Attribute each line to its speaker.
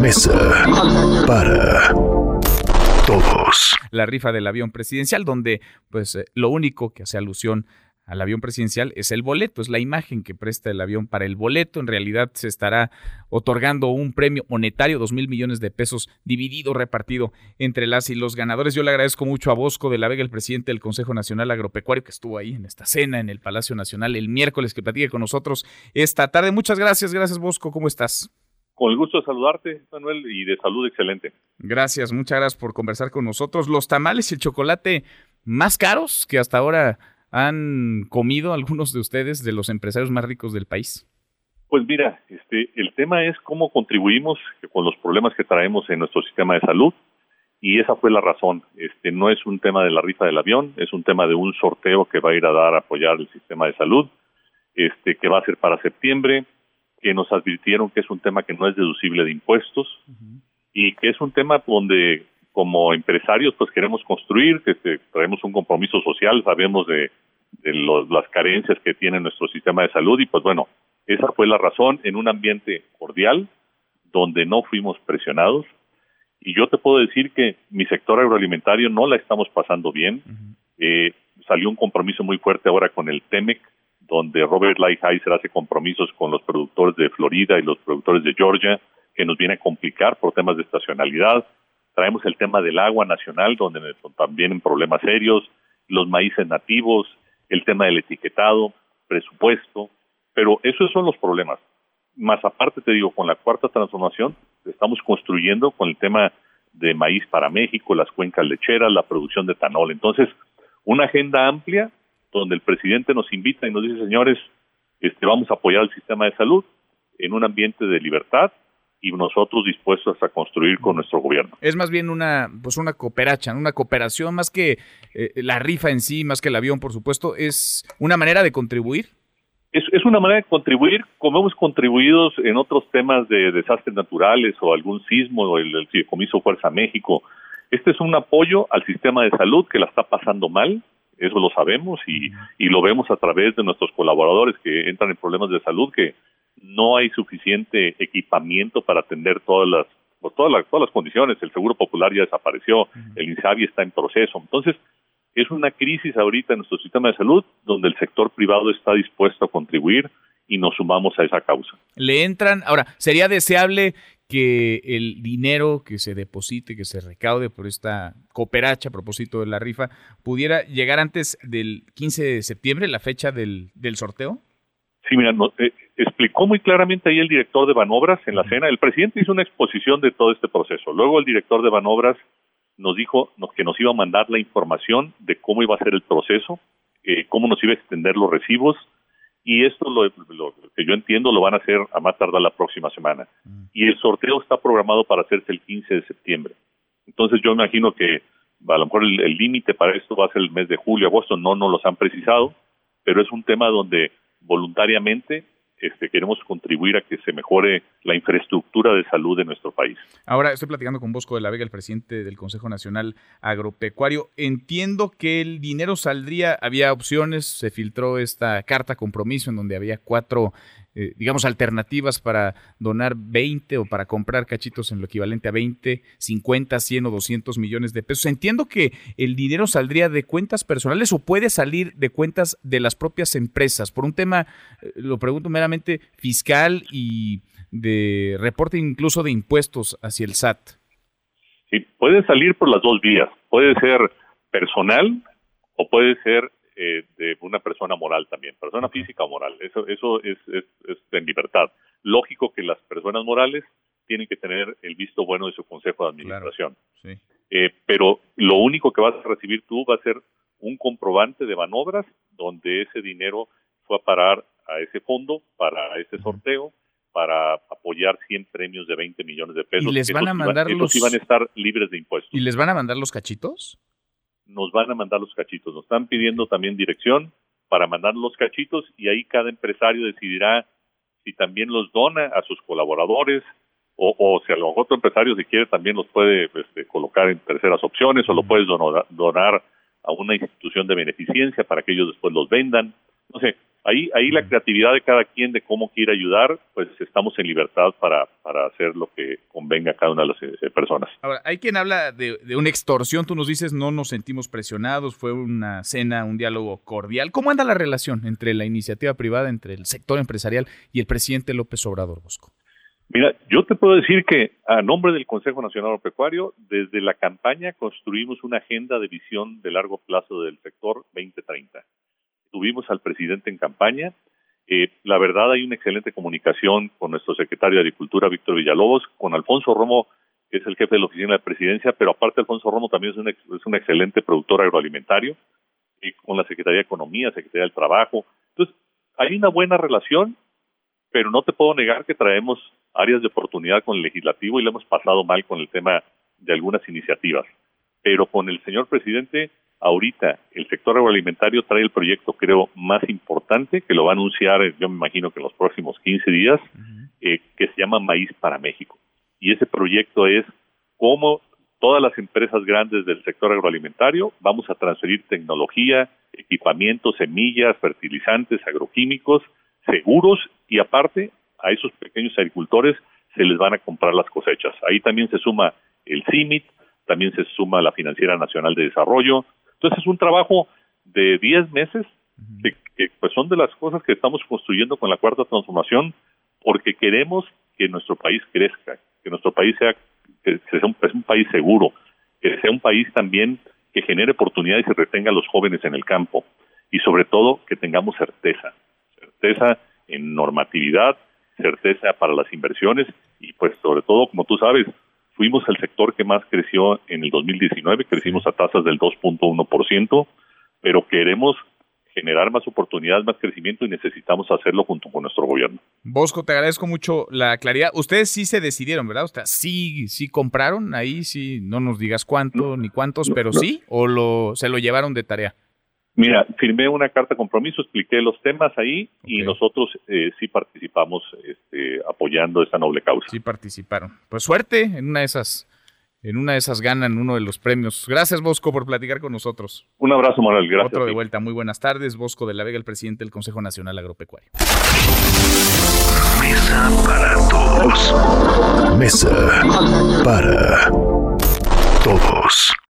Speaker 1: Mesa para todos.
Speaker 2: La rifa del avión presidencial, donde pues eh, lo único que hace alusión al avión presidencial es el boleto, es la imagen que presta el avión para el boleto. En realidad se estará otorgando un premio monetario, dos mil millones de pesos, dividido, repartido entre las y los ganadores. Yo le agradezco mucho a Bosco de la Vega, el presidente del Consejo Nacional Agropecuario, que estuvo ahí en esta cena en el Palacio Nacional el miércoles, que platique con nosotros esta tarde. Muchas gracias, gracias Bosco, ¿cómo estás?
Speaker 3: Con el gusto de saludarte, Manuel, y de salud excelente.
Speaker 2: Gracias, muchas gracias por conversar con nosotros. Los tamales y el chocolate más caros que hasta ahora han comido algunos de ustedes, de los empresarios más ricos del país?
Speaker 3: Pues mira, este, el tema es cómo contribuimos con los problemas que traemos en nuestro sistema de salud y esa fue la razón. Este, no es un tema de la rifa del avión, es un tema de un sorteo que va a ir a dar a apoyar el sistema de salud, este, que va a ser para septiembre, que nos advirtieron que es un tema que no es deducible de impuestos y que es un tema donde como empresarios pues queremos construir, que traemos un compromiso social, sabemos de, las carencias que tiene nuestro sistema de salud y pues bueno, esa fue la razón en un ambiente cordial donde no fuimos presionados y yo te puedo decir que mi sector agroalimentario no la estamos pasando bien. eh, salió un compromiso muy fuerte ahora con el TEMEC, donde Robert Lighthizer hace compromisos con los productores de Florida y los productores de Georgia, que nos viene a complicar por temas de estacionalidad traemos el tema del agua nacional, donde también en problemas serios, los maíces nativos, el tema del etiquetado, presupuesto, pero esos son los problemas. Más aparte, te digo, con la cuarta transformación, estamos construyendo con el tema de maíz para México, las cuencas lecheras, la producción de etanol. Entonces, una agenda amplia donde el presidente nos invita y nos dice, señores, este, vamos a apoyar el sistema de salud en un ambiente de libertad, y nosotros dispuestos a construir con nuestro gobierno.
Speaker 2: Es más bien una pues una cooperacha, una cooperación más que eh, la rifa en sí, más que el avión, por supuesto, es una manera de contribuir.
Speaker 3: Es, es una manera de contribuir, como hemos contribuido en otros temas de desastres naturales o algún sismo o el, el Comiso Fuerza México. Este es un apoyo al sistema de salud que la está pasando mal, eso lo sabemos y, y lo vemos a través de nuestros colaboradores que entran en problemas de salud que no hay suficiente equipamiento para atender todas las pues, todas las todas las condiciones. El seguro popular ya desapareció el INSABI está en proceso. Entonces es una crisis ahorita en nuestro sistema de salud donde el sector privado está dispuesto a contribuir y nos sumamos a esa causa.
Speaker 2: Le entran, ahora, ¿sería deseable que el dinero que se deposite, que se recaude por esta cooperacha a propósito de la rifa, pudiera llegar antes del 15 de septiembre, la fecha del, del sorteo?
Speaker 3: Sí, mira, eh, explicó muy claramente ahí el director de Banobras en la cena. El presidente hizo una exposición de todo este proceso. Luego el director de Banobras nos dijo que nos iba a mandar la información de cómo iba a ser el proceso, eh, cómo nos iba a extender los recibos, y esto lo, que yo entiendo lo van a hacer a más tardar la próxima semana. Y el sorteo está programado para hacerse el 15 de septiembre. Entonces yo imagino que a lo mejor el límite para esto va a ser el mes de julio, agosto, no nos los han precisado, pero es un tema donde voluntariamente este, queremos contribuir a que se mejore la infraestructura de salud de nuestro país.
Speaker 2: Ahora estoy platicando con Bosco de la Vega, el presidente del Consejo Nacional Agropecuario. Entiendo que el dinero saldría, había opciones, se filtró esta carta compromiso en donde había cuatro eh, digamos, alternativas para donar 20 o para comprar cachitos en lo equivalente a 20, 50, 100 o 200 millones de pesos. Entiendo que el dinero saldría de cuentas personales o puede salir de cuentas de las propias empresas por un tema, eh, lo pregunto meramente, fiscal y de reporte incluso de impuestos hacia el SAT.
Speaker 3: Sí, puede salir por las dos vías. Puede ser personal o puede ser eh, de una persona moral también, persona física o moral. Eso, eso es, es, en libertad. Lógico que las personas morales tienen que tener el visto bueno de su consejo de administración. Eh, pero lo único que vas a recibir tú va a ser un comprobante de manobras donde ese dinero fue a parar a ese fondo para ese sorteo para apoyar 100 premios de 20 millones de pesos.
Speaker 2: ¿Y les van a mandar los...
Speaker 3: iban a estar libres de impuestos.
Speaker 2: ¿Y les van a mandar los cachitos?
Speaker 3: Nos van a mandar los cachitos. Nos están pidiendo también dirección para mandar los cachitos y ahí cada empresario decidirá si también los dona a sus colaboradores o, o si a lo otro empresario si quiere también los puede este, colocar en terceras opciones o lo puedes donar, donar a una institución de beneficencia para que ellos después los vendan. No sé, ahí, ahí la creatividad de cada quien de cómo quiere ayudar, pues estamos en libertad para, para hacer lo que convenga a cada una de las eh, personas.
Speaker 2: Ahora, hay quien habla de, de, una extorsión, tú nos dices no nos sentimos presionados, fue una cena, un diálogo cordial. ¿Cómo anda la relación entre la iniciativa privada, entre el sector empresarial y el presidente López Obrador Bosco?
Speaker 3: Mira, yo te puedo decir que a nombre del Consejo Nacional Agropecuario, desde la campaña construimos una agenda de visión de largo plazo del sector 2030 tuvimos al presidente en campaña. Eh, la verdad hay una excelente comunicación con nuestro secretario de Agricultura, Víctor Villalobos, con Alfonso Romo, que es el jefe de la oficina de presidencia, pero aparte Alfonso Romo también es un, es un excelente productor agroalimentario, y con la Secretaría de Economía, Secretaría del Trabajo. Entonces, hay una buena relación, pero no te puedo negar que traemos áreas de oportunidad con el legislativo y le hemos pasado mal con el tema de algunas iniciativas. Pero con el señor presidente ahorita el sector agroalimentario trae el proyecto, creo, más importante, que lo va a anunciar, eh, yo me imagino que en los próximos 15 días, eh, que se llama Maíz para México. Y ese proyecto es cómo todas las empresas grandes del sector agroalimentario vamos a transferir tecnología, equipamiento, semillas, fertilizantes, agroquímicos, seguros y aparte a esos pequeños agricultores se les van a comprar las cosechas. Ahí también se suma el CIMIT, también se suma la Financiera Nacional de Desarrollo, entonces es un trabajo de 10 meses que, pues son de las cosas que estamos construyendo con la cuarta transformación porque queremos que nuestro país crezca, que nuestro país sea, que sea un, un país seguro, que sea un país también que genere oportunidades y retenga a los jóvenes en el campo y sobre todo que tengamos certeza, certeza en normatividad, certeza para las inversiones y pues sobre todo, como tú sabes, Fuimos el sector que más creció en el 2019, crecimos a tasas del 2.1%, pero queremos generar más oportunidades, más crecimiento y necesitamos hacerlo junto con nuestro gobierno.
Speaker 2: Bosco, te agradezco mucho la claridad. Ustedes sí se decidieron, ¿verdad? O sea, sí, sí compraron ahí, sí, no nos digas cuánto ni cuántos, pero sí, o lo, se lo llevaron de tarea.
Speaker 3: Mira, firmé una carta de compromiso, expliqué los temas ahí y nosotros eh, sí participamos este, apoyando esta noble causa.
Speaker 2: Sí participaron. Pues suerte en una de esas, en una de esas ganan uno de los premios. Gracias Bosco por platicar con nosotros.
Speaker 3: Un abrazo, Manuel. Gracias.
Speaker 2: Otro de vuelta. Muy buenas tardes. Bosco de la Vega, el presidente del Consejo Nacional Agropecuario.
Speaker 1: Mesa para todos. Mesa para todos.